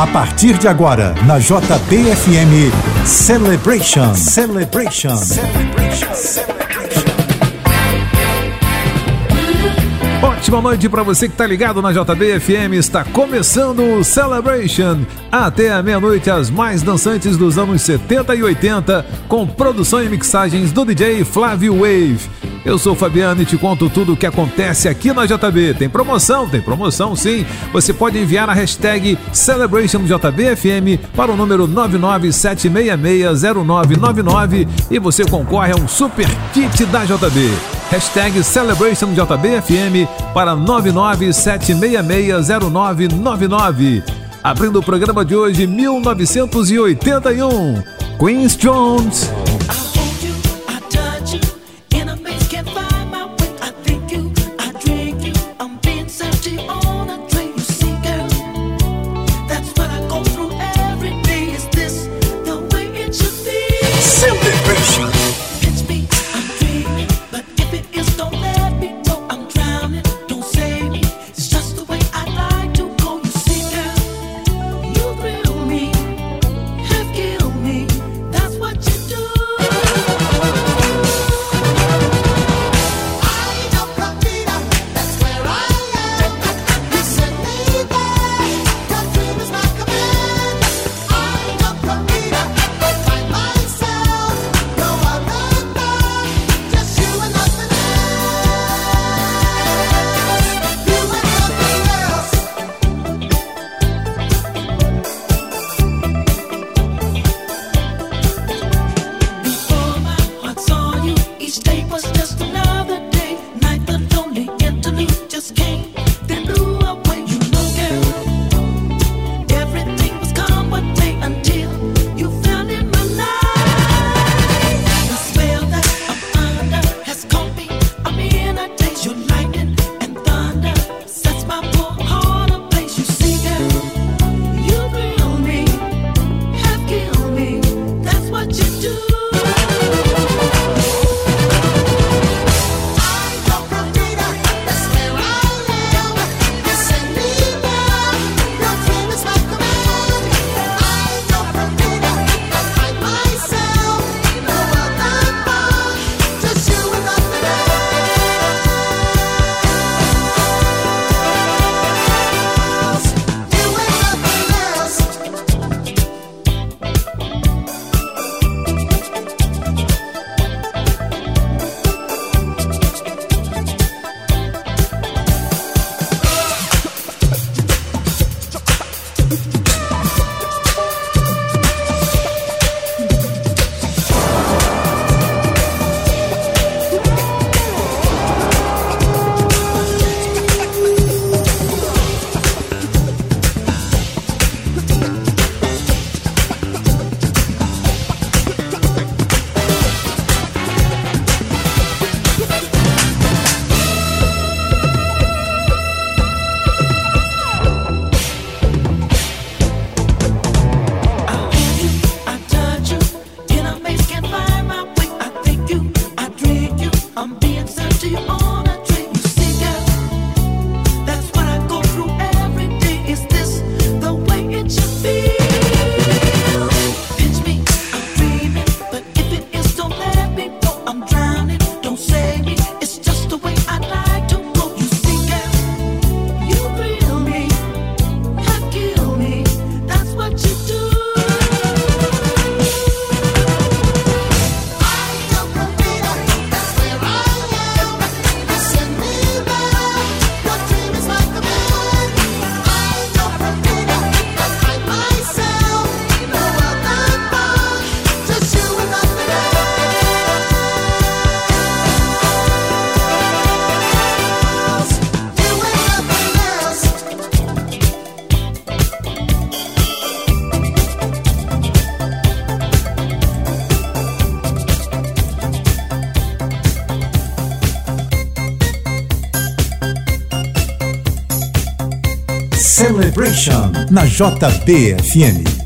A partir de agora, na JBFM Celebration. Celebration. Celebration. Celebration. Ótima noite para você que está ligado na JBFM. Está começando o Celebration. Até a meia-noite, as mais dançantes dos anos 70 e 80, com produção e mixagens do DJ Flávio Wave. Eu sou o Fabiano e te conto tudo o que acontece aqui na JB. Tem promoção? Tem promoção sim. Você pode enviar a hashtag CelebrationJBFM para o número 997660999 e você concorre a um super kit da JB. Hashtag CelebrationJBFM para 997660999. Abrindo o programa de hoje, 1981. Queens Jones. Na JBFM.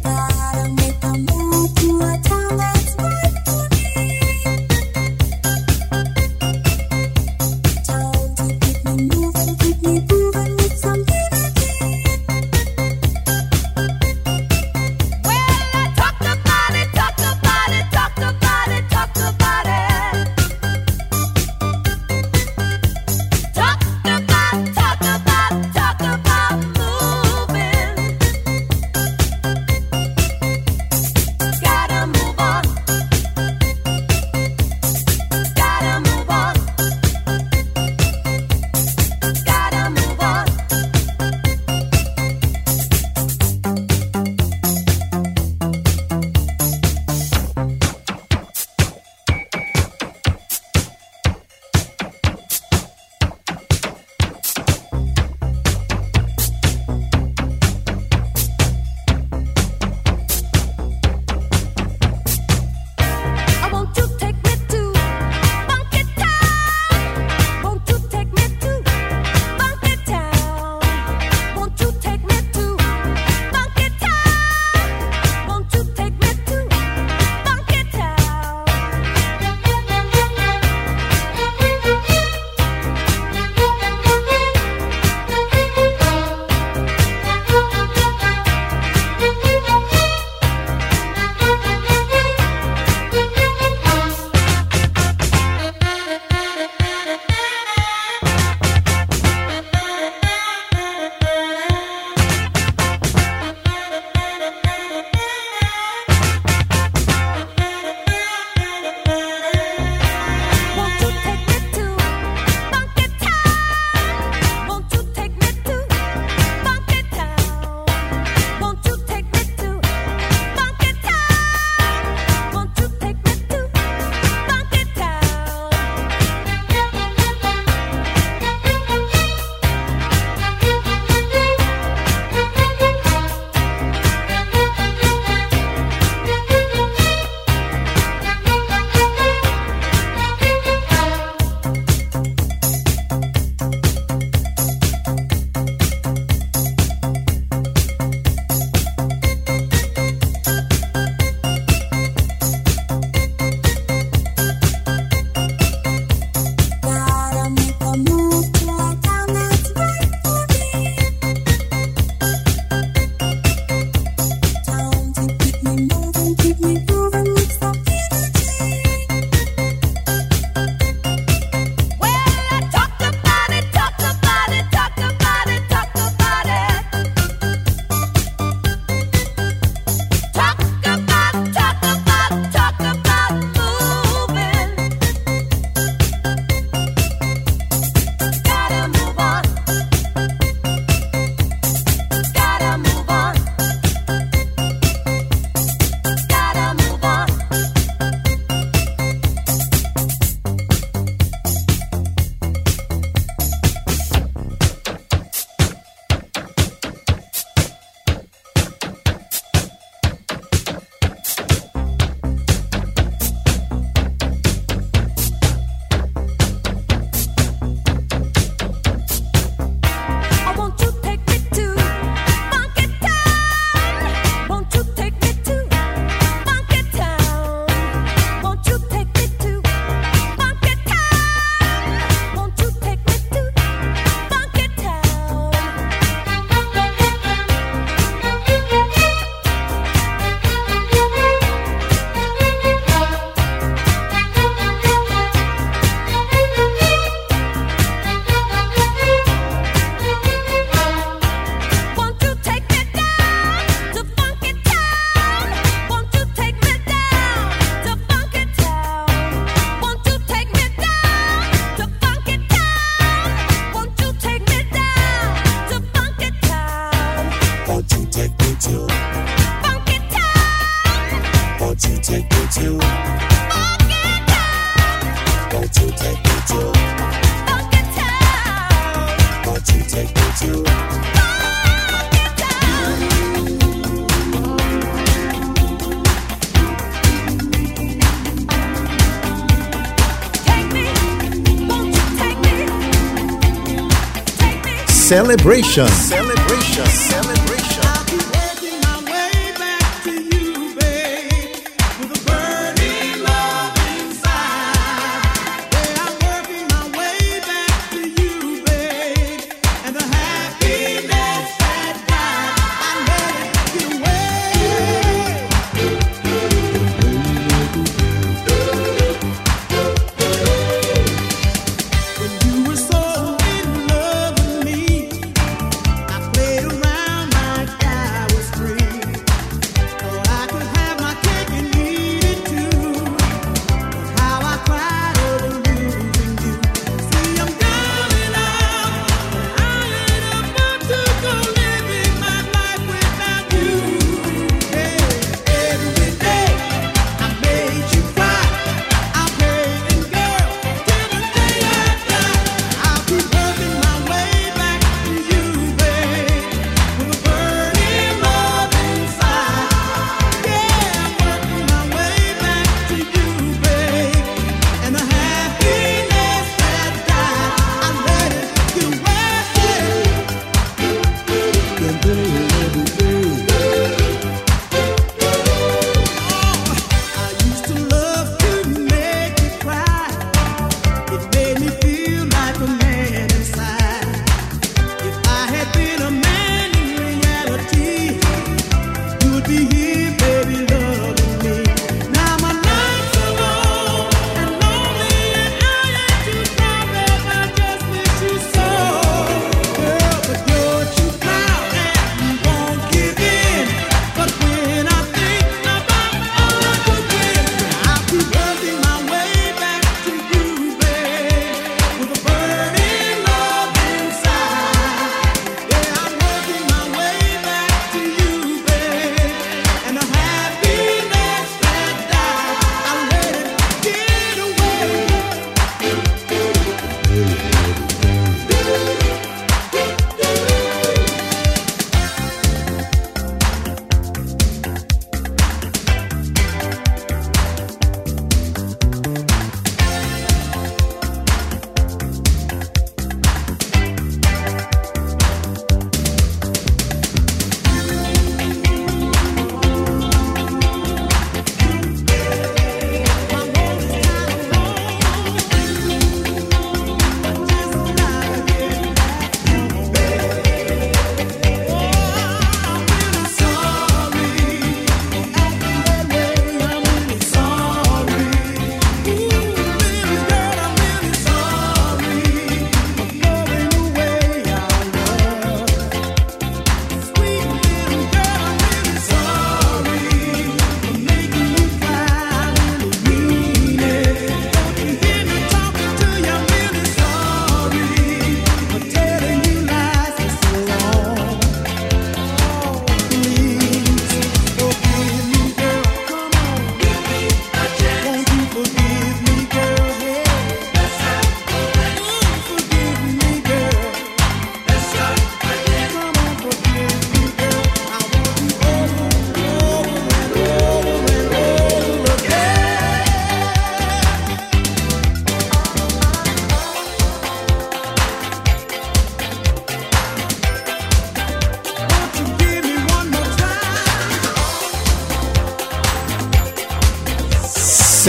Celebration. Celebration.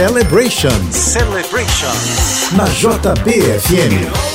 Celebration. Celebration. Celebration. Na JBFM.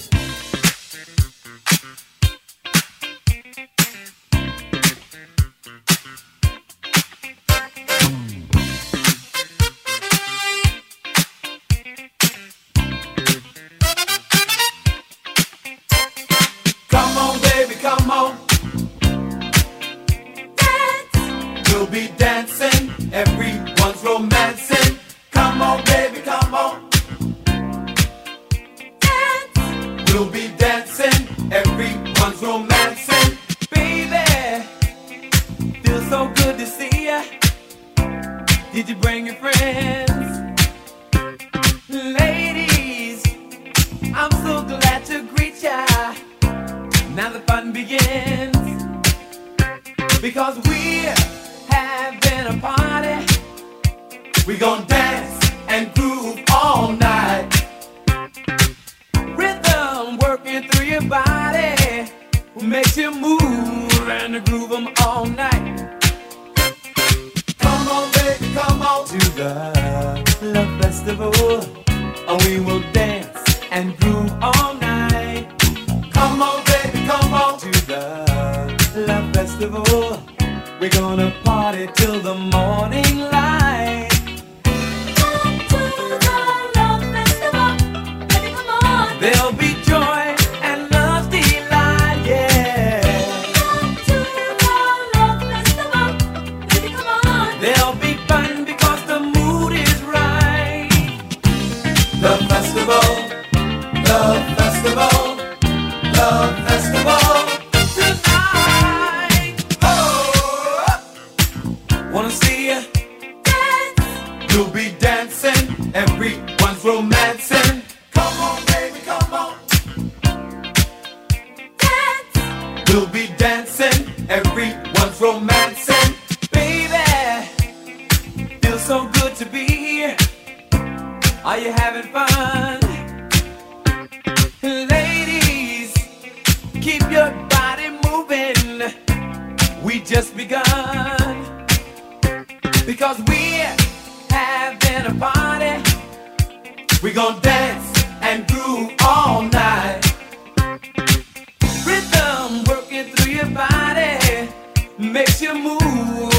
makes you move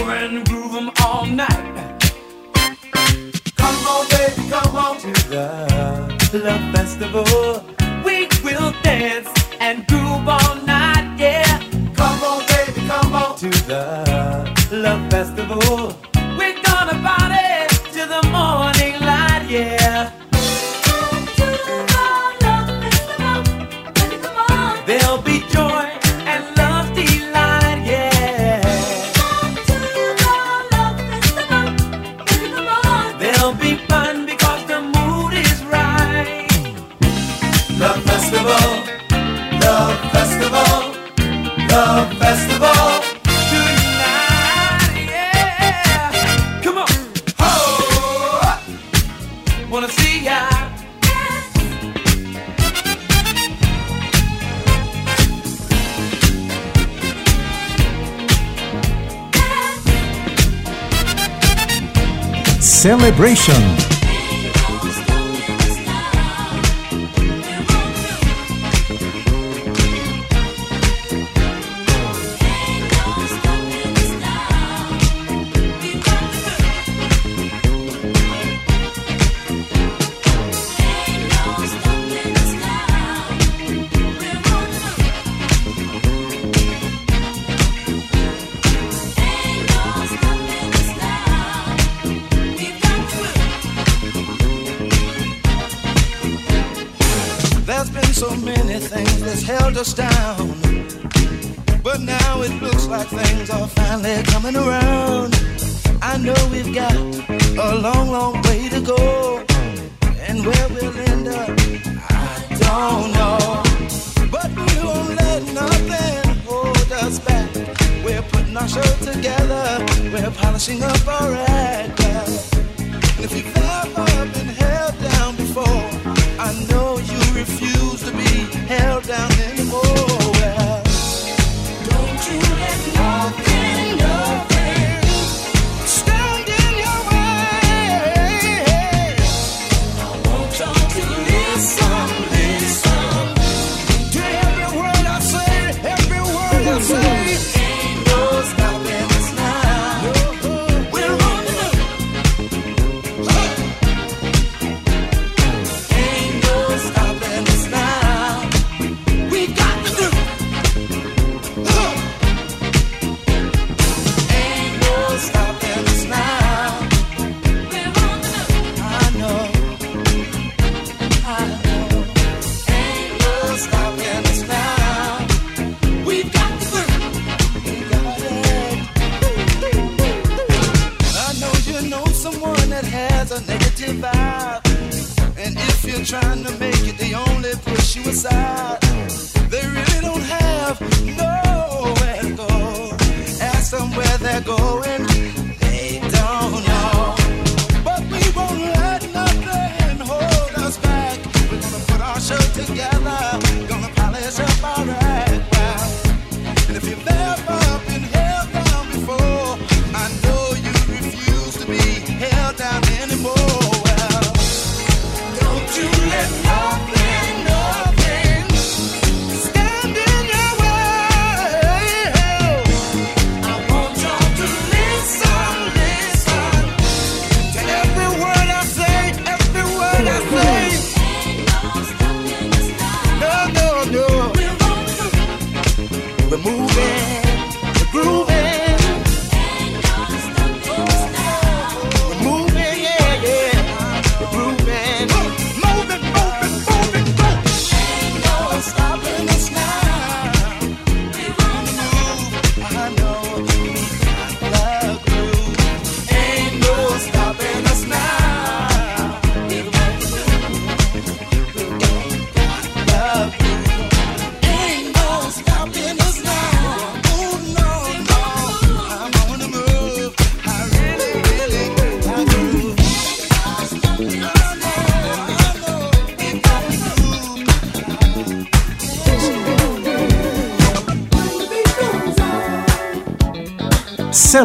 and groove them all night. Come on, baby, come on to the love festival. We will dance and groove all night, yeah. Come on, baby, come on to the love festival. celebration.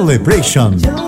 Celebration.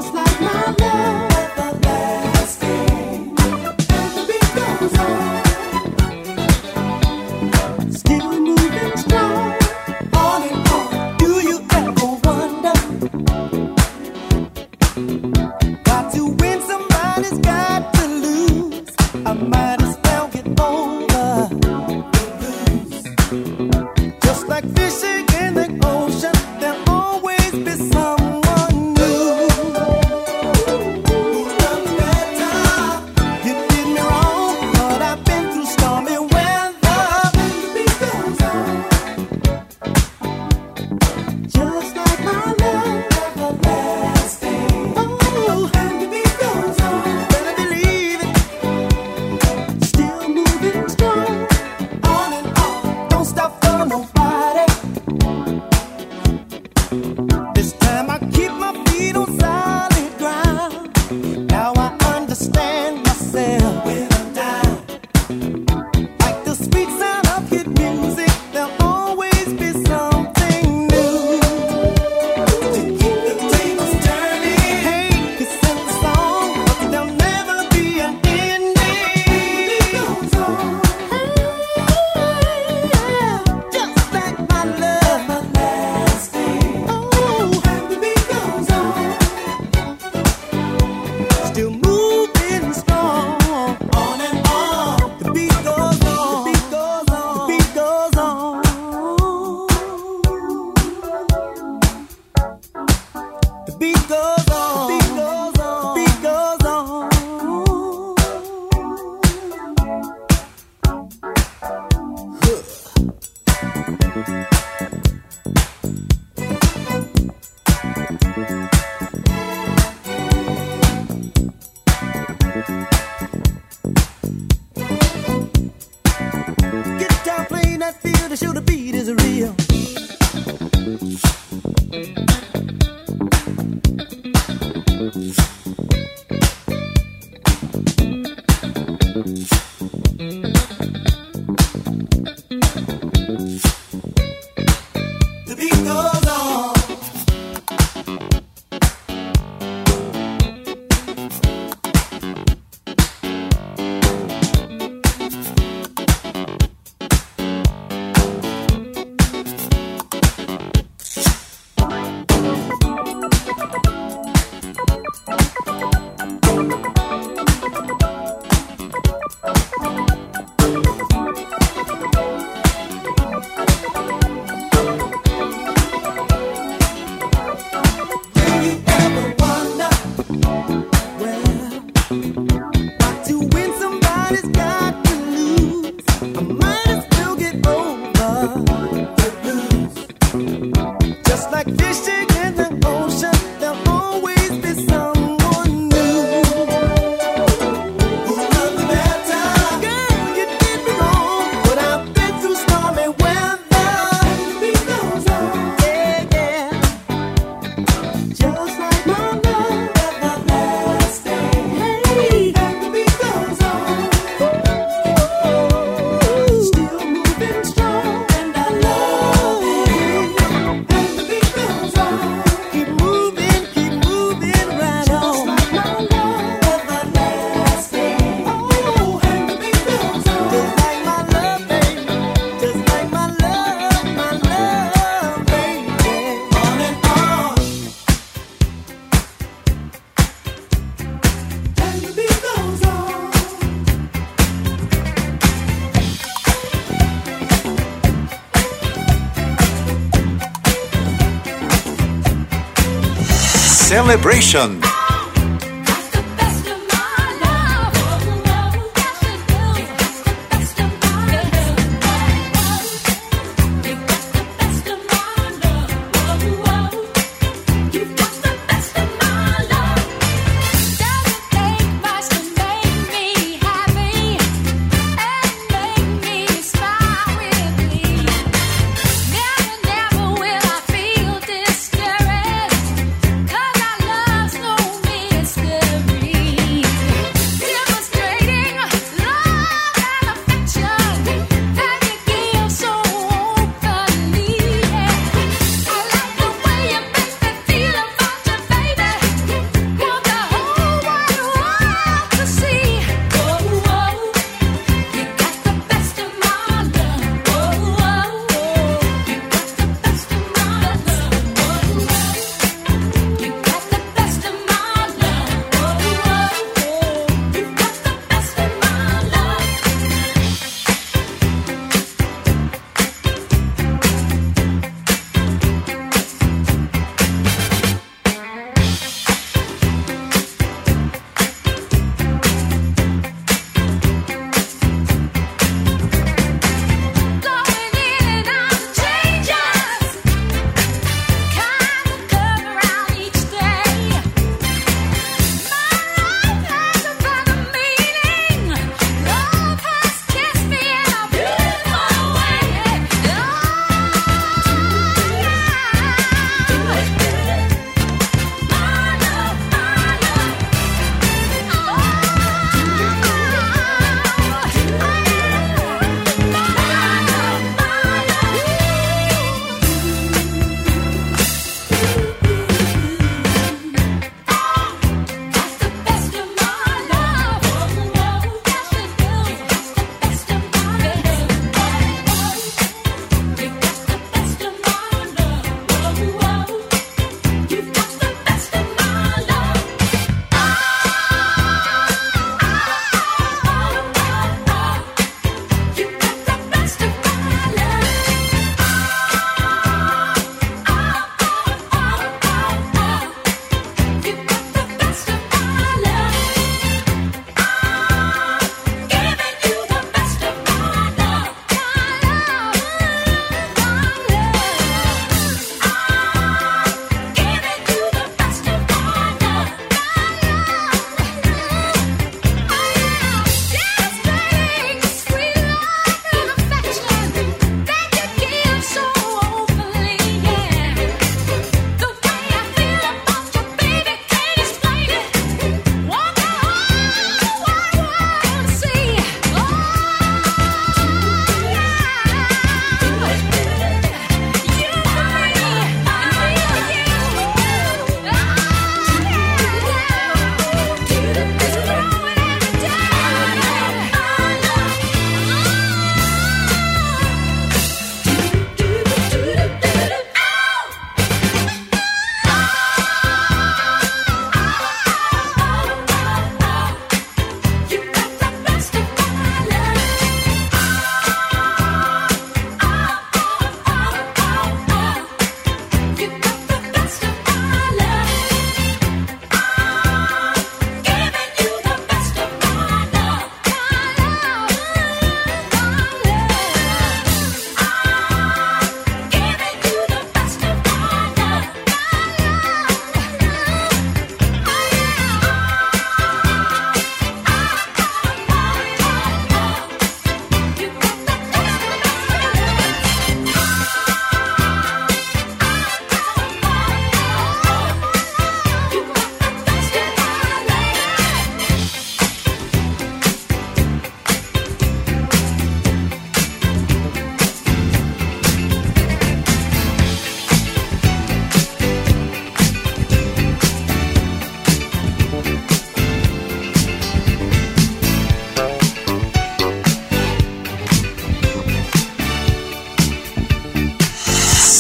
Celebration.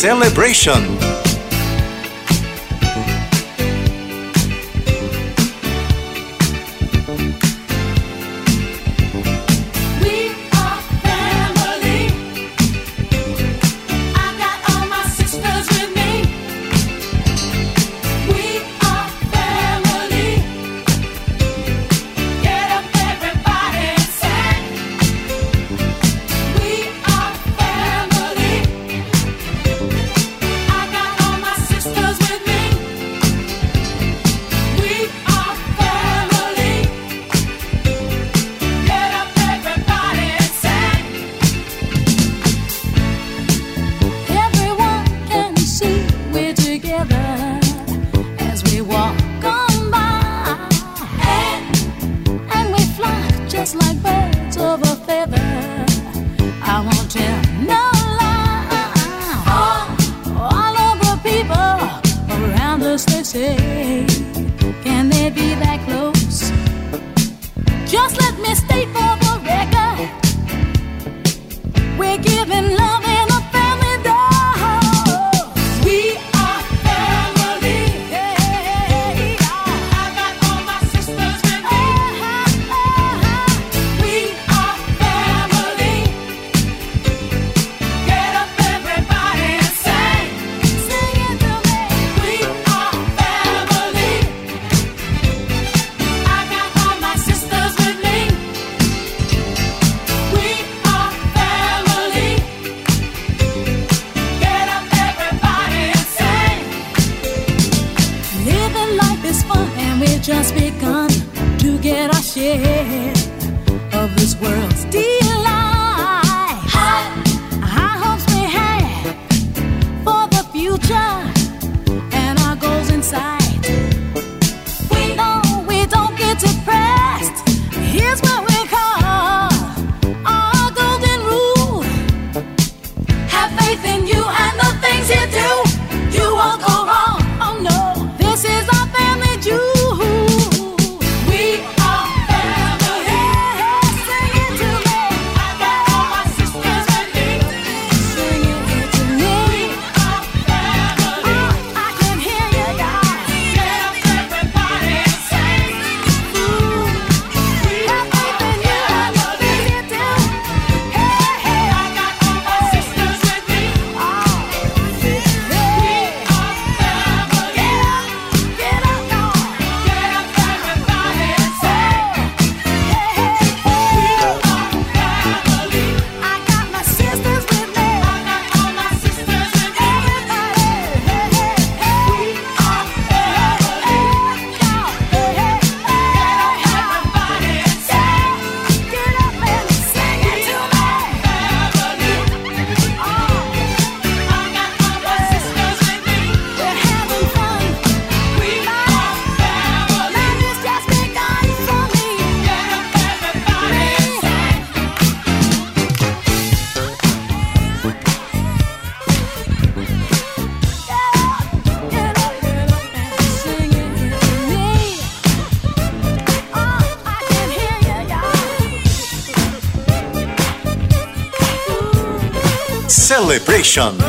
Celebration. Vibration.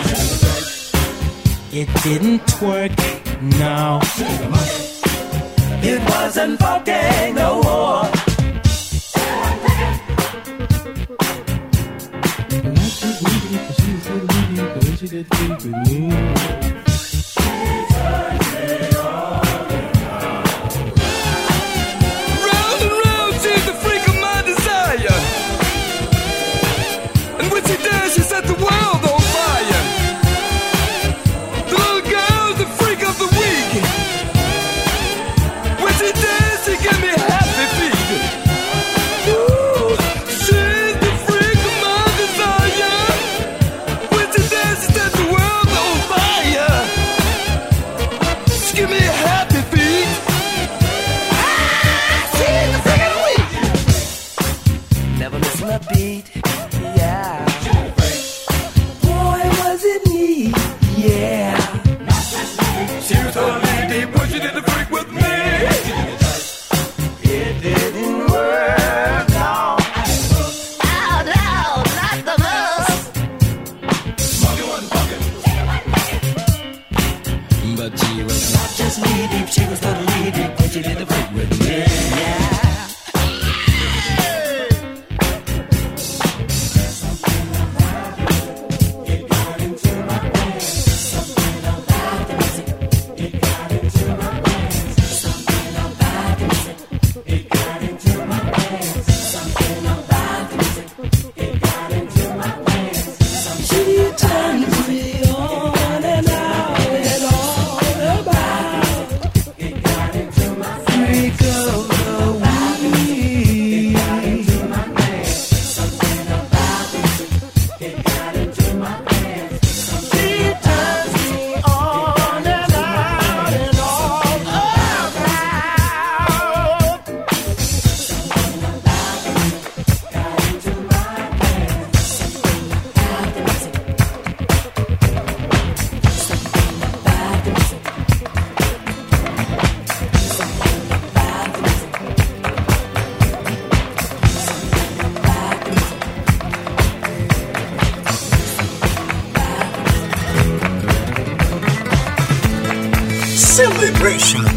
It didn't work, no. It wasn't funky no more. to drink with me. Celebration.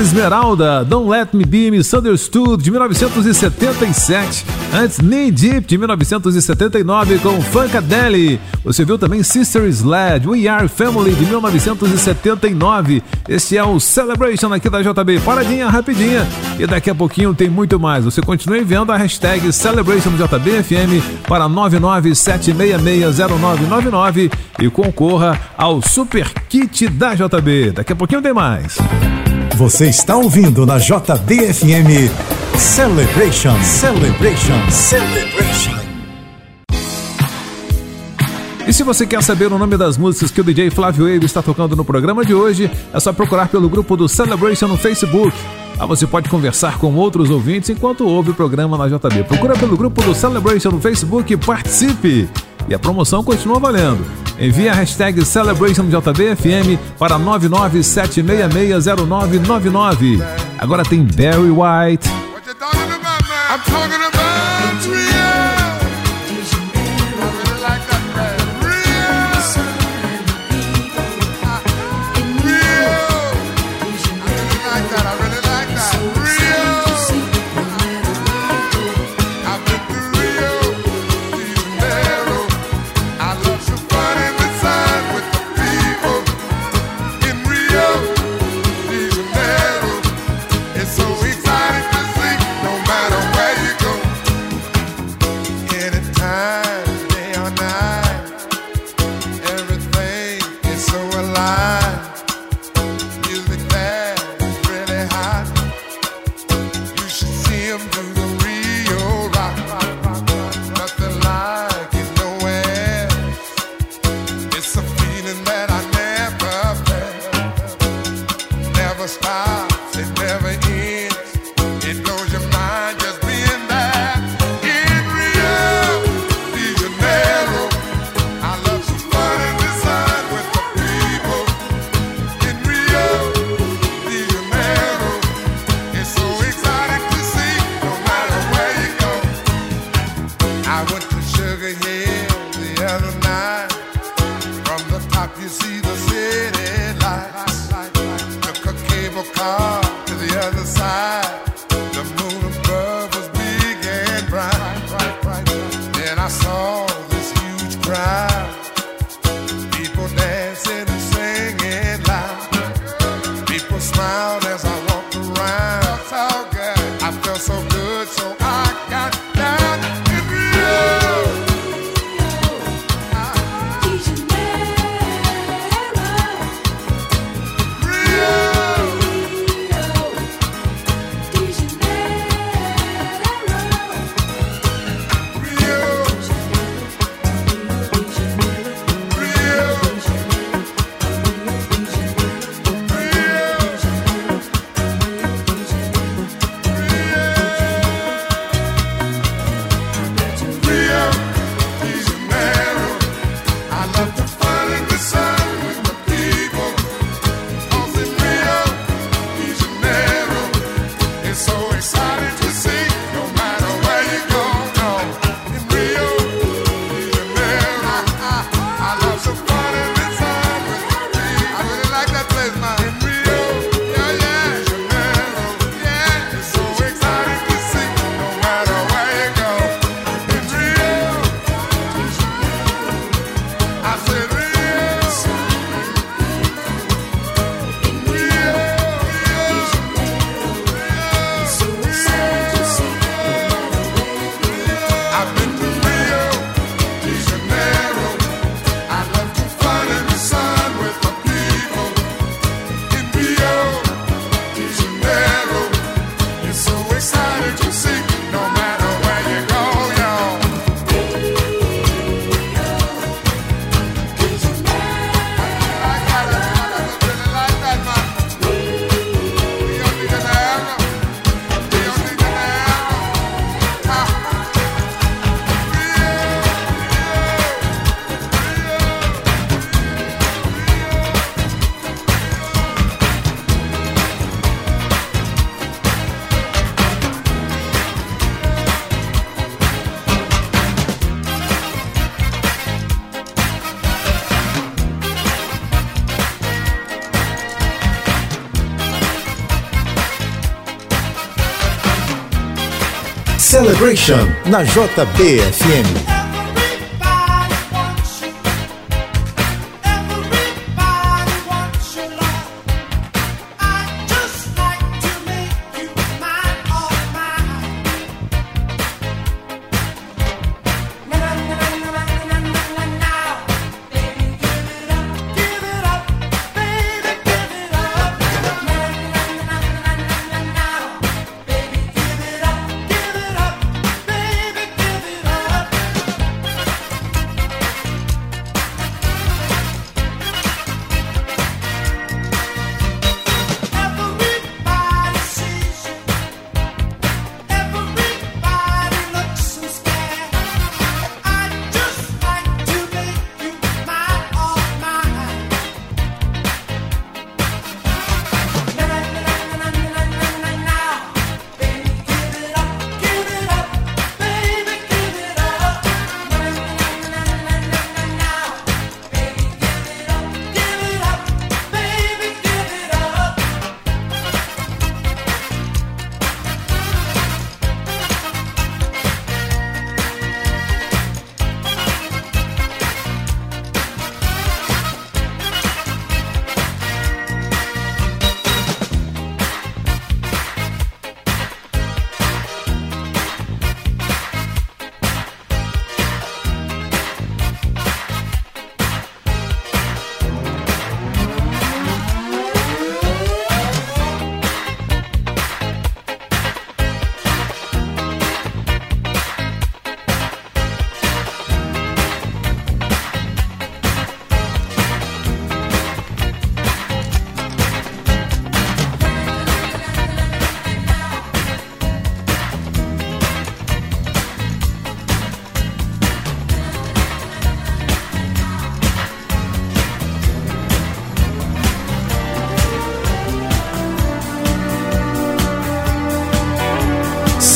Esmeralda, Don't Let Me Be Misunderstood, de 1977. Antes, Knee Deep, de 1979, com Funkadelic. Você viu também Sister Sled, We Are Family, de 1979. Este é o Celebration aqui da JB. Paradinha, rapidinha. E daqui a pouquinho tem muito mais. Você continue enviando a hashtag CelebrationJBFM para 997660999 e concorra ao Super Kit da JB. Daqui a pouquinho tem mais. Você está ouvindo na JBFM Celebration, Celebration, Celebration. E se você quer saber o nome das músicas que o DJ Flávio Wave está tocando no programa de hoje, é só procurar pelo grupo do Celebration no Facebook. Lá você pode conversar com outros ouvintes enquanto ouve o programa na JB. Procura pelo grupo do Celebration no Facebook e participe! E a promoção continua valendo. Envie a hashtag CelebrationJBFM para 997660999. Agora tem Barry White. I'm talking about Rio. Paixão, na JBFM.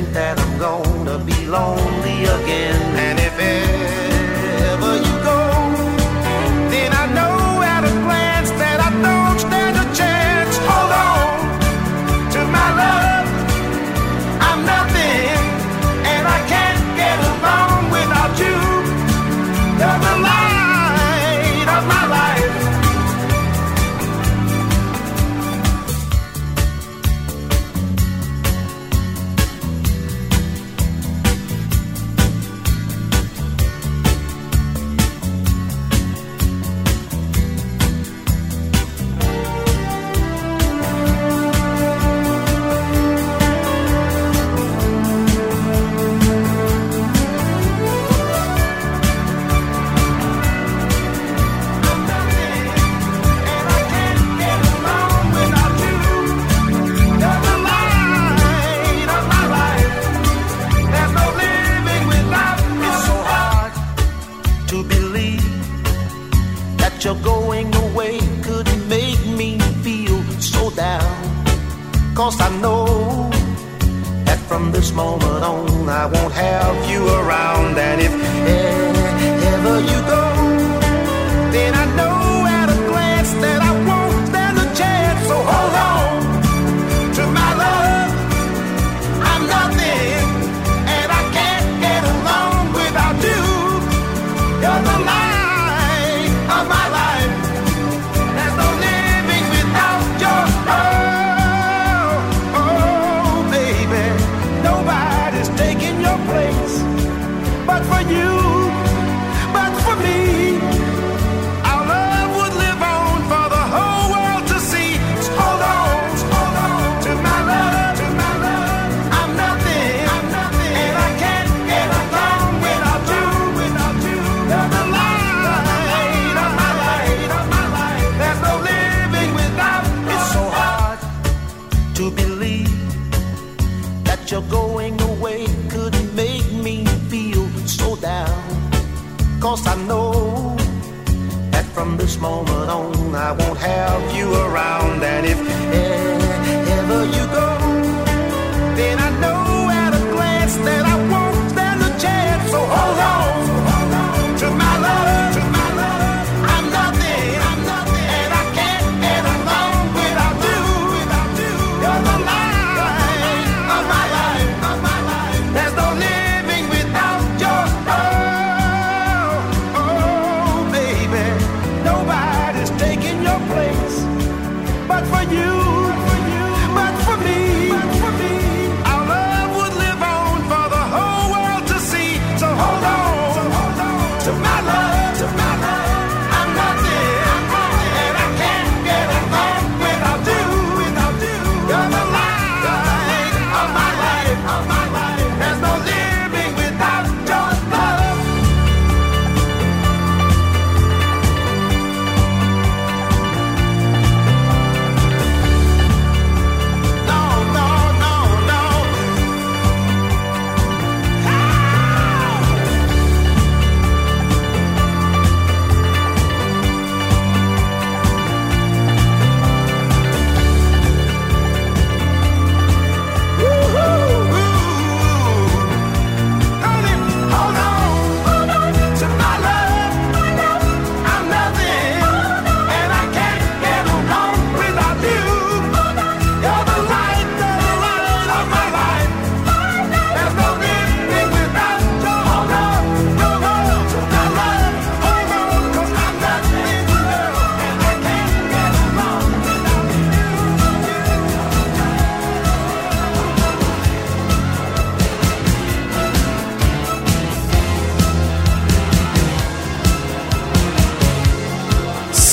think that I'm gonna be lonely again. And if it moment on, I won't have you around. And if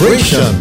Celebration.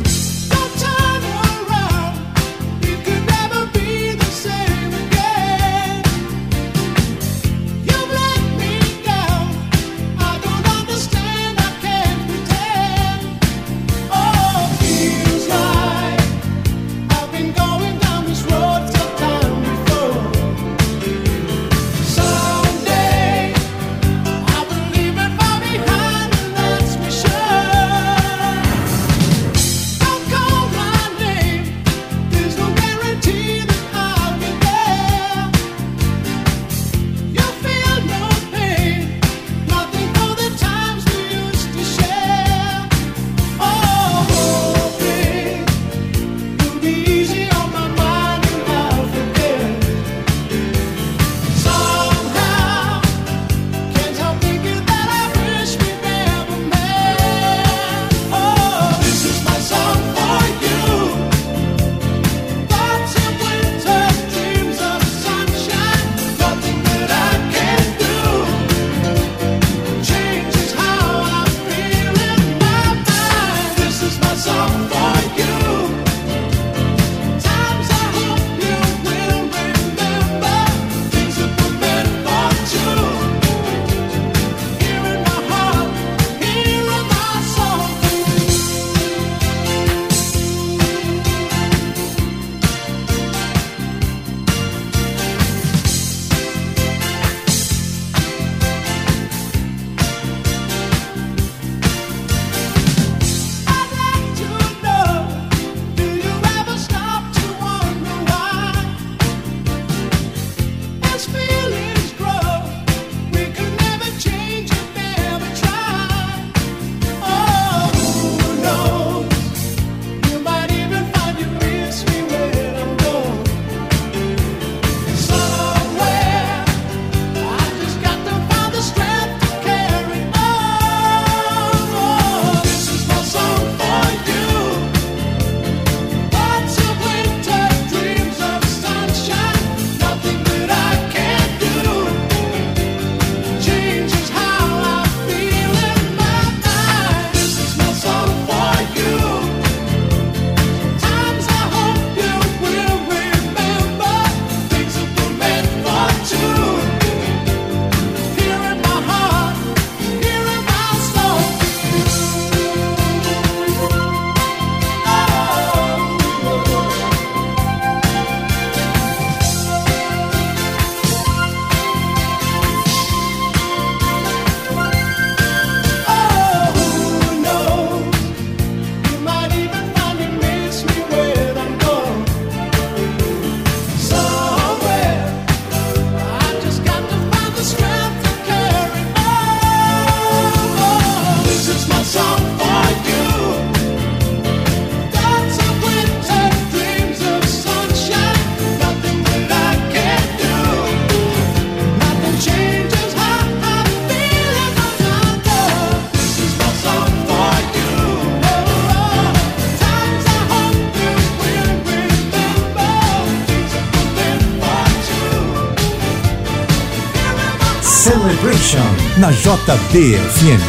Na JBFM.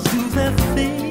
Do their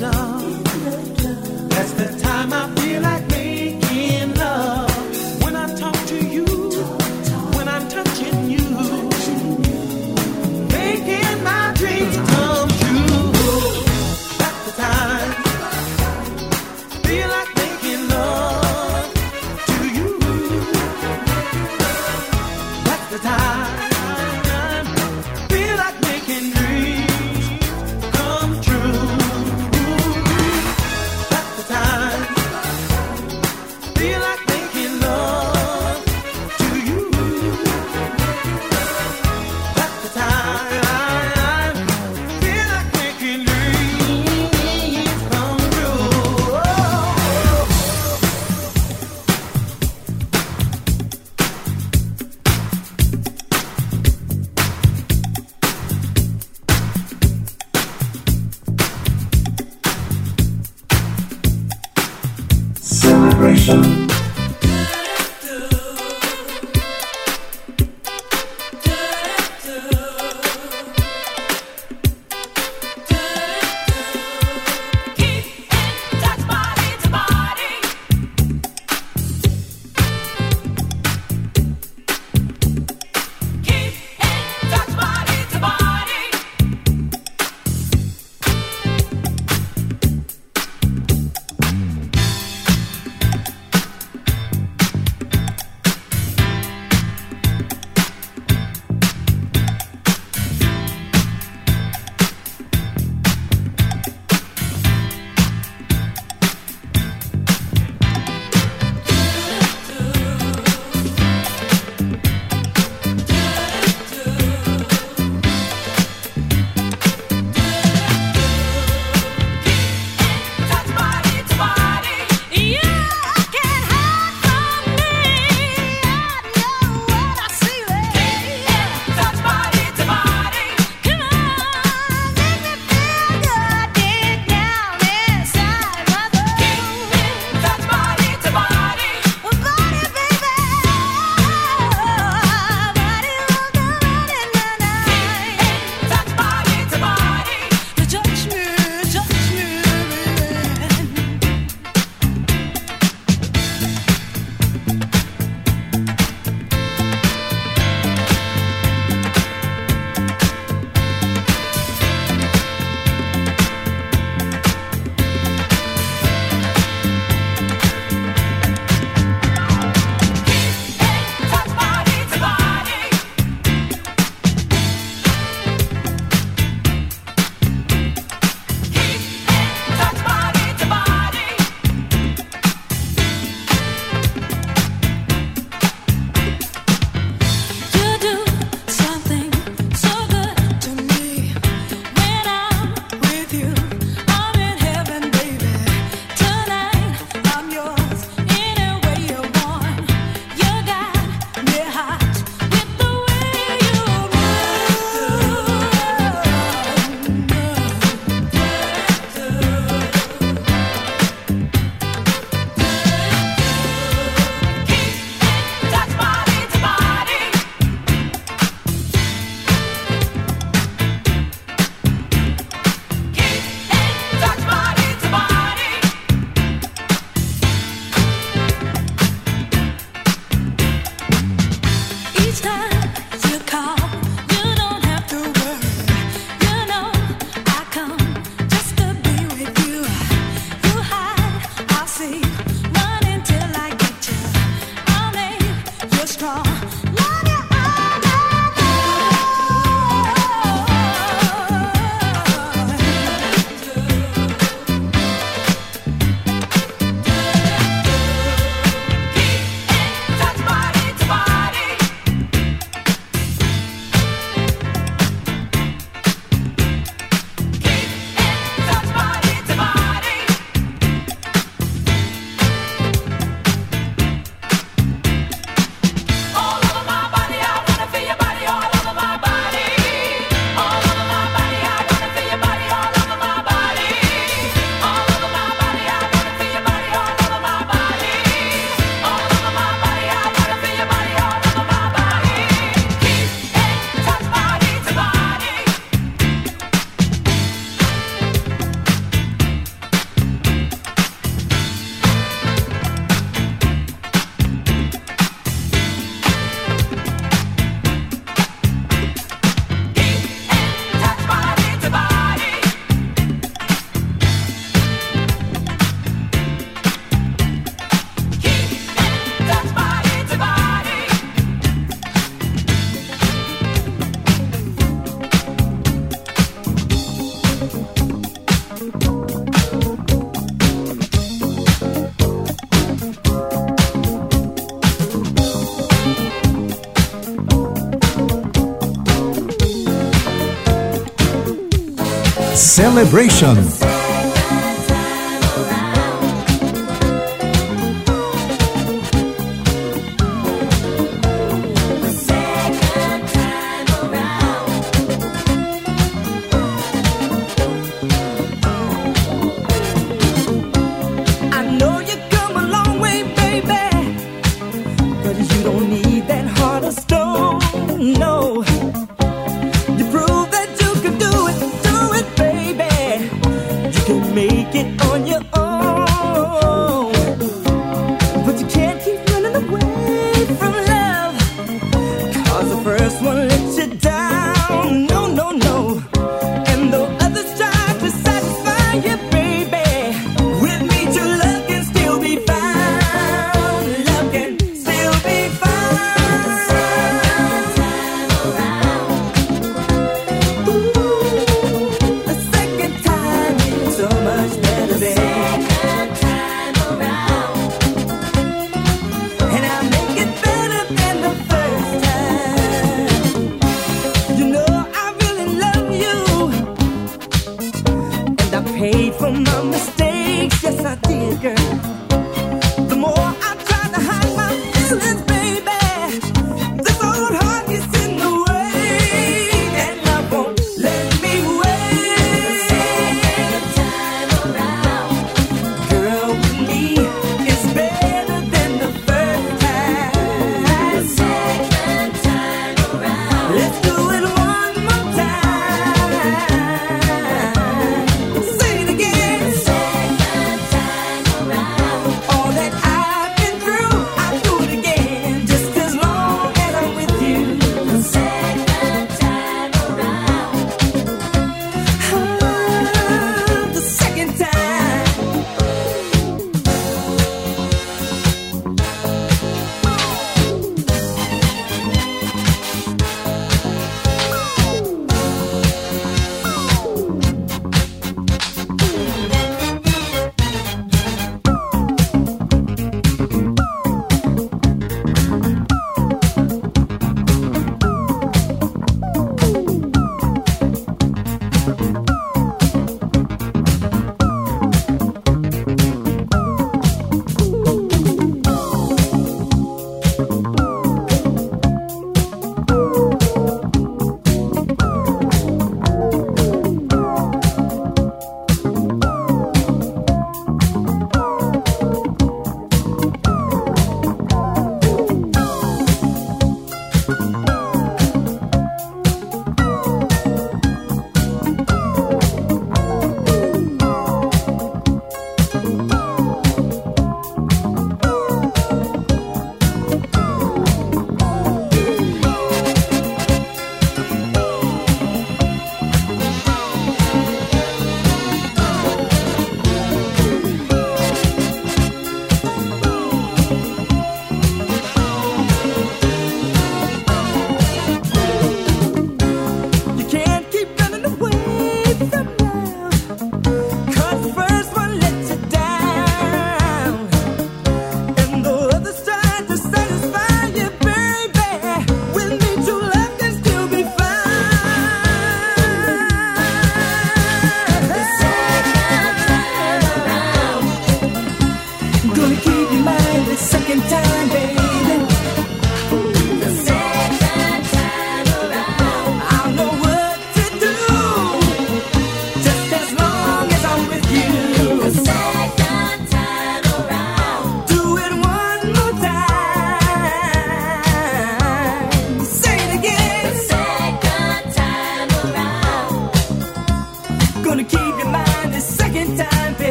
down. Celebration.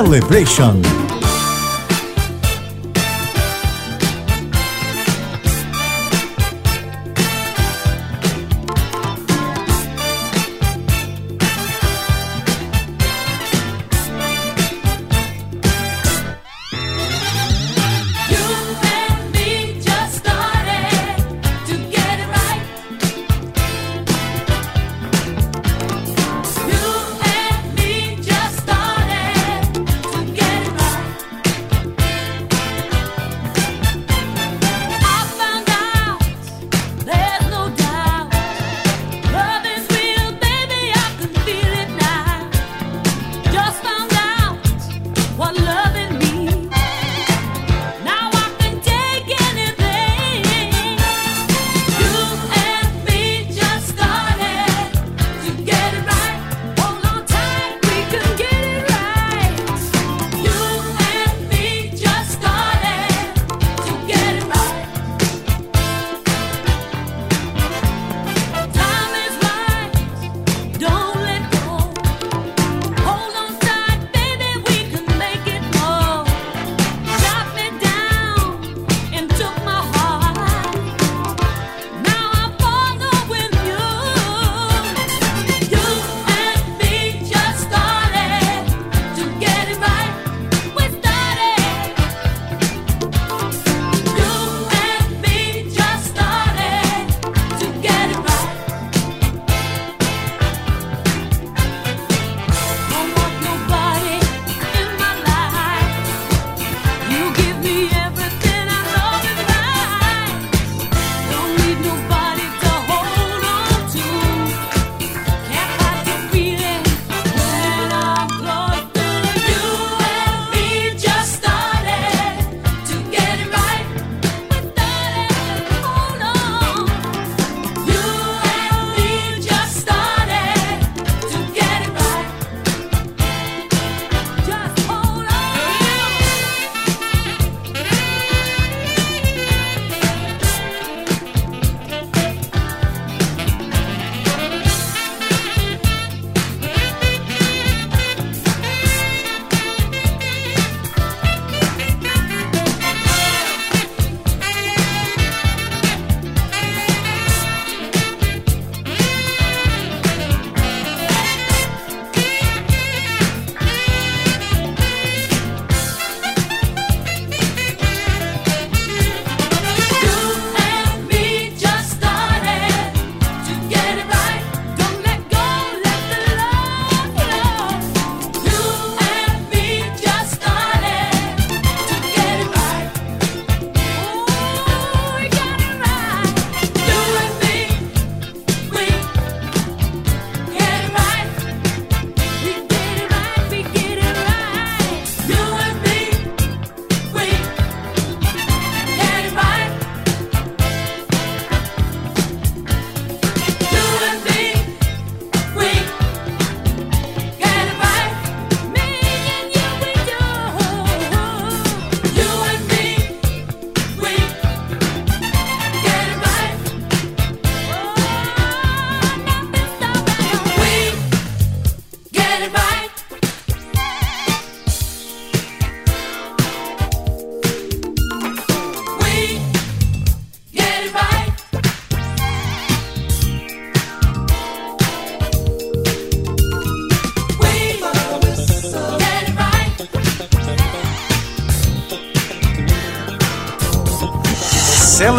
Celebration.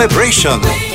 Celebration.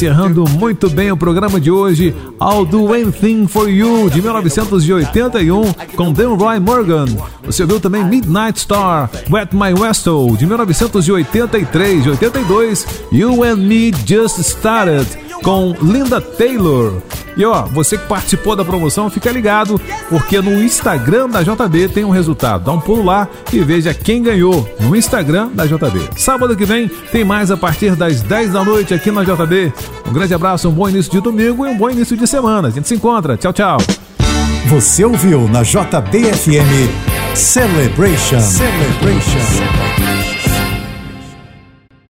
Encerrando muito bem o programa de hoje, I'll Do Anything For You, de 1981, com Dan Roy Morgan. Você ouviu também Midnight Star, Wet My Whistle, de 1983, de 82, You and Me Just Started, com Linda Taylor. E ó, você que participou da promoção, fica ligado, porque no Instagram da JB tem um resultado. Dá um pulo lá e veja quem ganhou no Instagram da JB. Sábado que vem tem mais a partir das 10 da noite aqui na JB. Um grande abraço, um bom início de domingo e um bom início de semana. A gente se encontra. Tchau, tchau. Você ouviu na JBFM Celebration. Celebration.